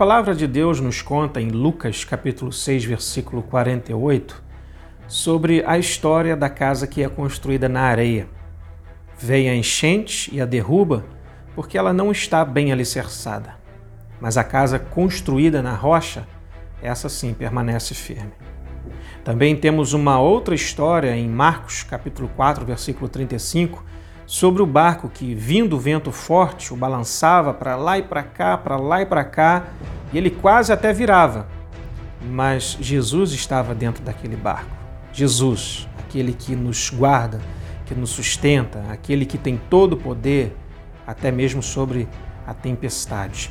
palavra de Deus nos conta em Lucas capítulo 6, versículo 48, sobre a história da casa que é construída na areia. Vem a enchente e a derruba porque ela não está bem alicerçada. Mas a casa construída na rocha, essa sim permanece firme. Também temos uma outra história em Marcos capítulo 4, versículo 35, sobre o barco que, vindo o vento forte, o balançava para lá e para cá, para lá e para cá, e ele quase até virava. Mas Jesus estava dentro daquele barco. Jesus, aquele que nos guarda, que nos sustenta, aquele que tem todo o poder, até mesmo sobre a tempestade.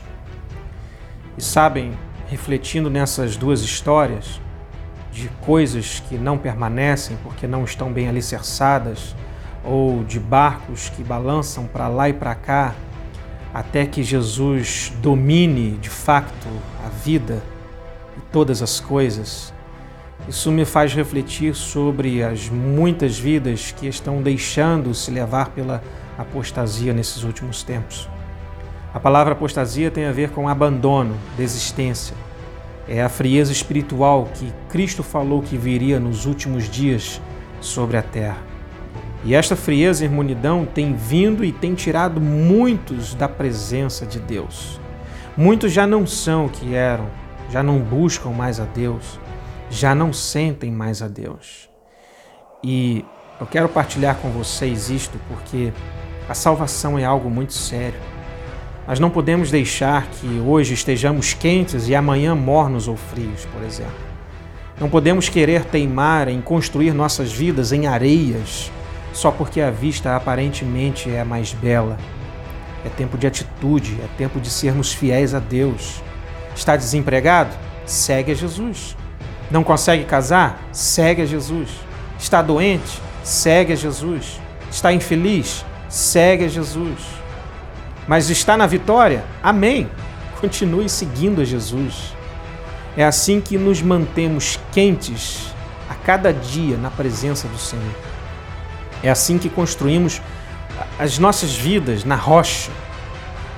E sabem, refletindo nessas duas histórias, de coisas que não permanecem porque não estão bem alicerçadas, ou de barcos que balançam para lá e para cá, até que Jesus domine de facto a vida e todas as coisas. Isso me faz refletir sobre as muitas vidas que estão deixando se levar pela apostasia nesses últimos tempos. A palavra apostasia tem a ver com abandono, desistência. É a frieza espiritual que Cristo falou que viria nos últimos dias sobre a terra. E esta frieza e imunidão tem vindo e tem tirado muitos da presença de Deus. Muitos já não são o que eram, já não buscam mais a Deus, já não sentem mais a Deus. E eu quero partilhar com vocês isto porque a salvação é algo muito sério. Nós não podemos deixar que hoje estejamos quentes e amanhã mornos ou frios, por exemplo. Não podemos querer teimar em construir nossas vidas em areias só porque a vista aparentemente é mais bela. É tempo de atitude, é tempo de sermos fiéis a Deus. Está desempregado? Segue a Jesus. Não consegue casar? Segue a Jesus. Está doente? Segue a Jesus. Está infeliz? Segue a Jesus. Mas está na vitória? Amém. Continue seguindo a Jesus. É assim que nos mantemos quentes a cada dia na presença do Senhor. É assim que construímos as nossas vidas na rocha.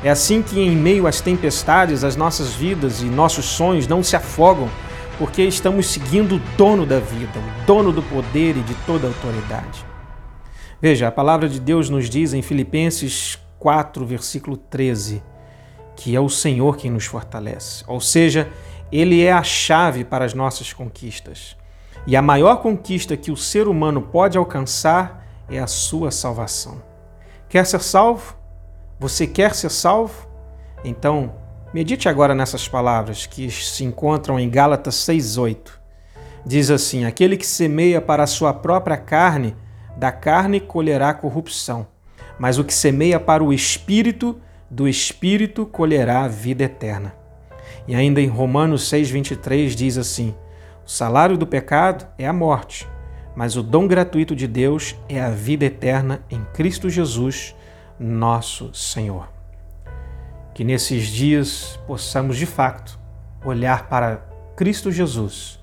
É assim que, em meio às tempestades, as nossas vidas e nossos sonhos não se afogam, porque estamos seguindo o dono da vida, o dono do poder e de toda autoridade. Veja, a palavra de Deus nos diz em Filipenses 4, versículo 13, que é o Senhor quem nos fortalece. Ou seja, Ele é a chave para as nossas conquistas. E a maior conquista que o ser humano pode alcançar é a sua salvação. Quer ser salvo? Você quer ser salvo? Então, medite agora nessas palavras que se encontram em Gálatas 6:8. Diz assim: Aquele que semeia para a sua própria carne, da carne colherá corrupção, mas o que semeia para o espírito, do espírito colherá a vida eterna. E ainda em Romanos 6:23 diz assim: O salário do pecado é a morte, mas o dom gratuito de Deus é a vida eterna em Cristo Jesus, nosso Senhor. Que nesses dias possamos de fato olhar para Cristo Jesus,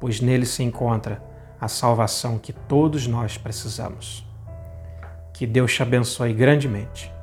pois nele se encontra a salvação que todos nós precisamos. Que Deus te abençoe grandemente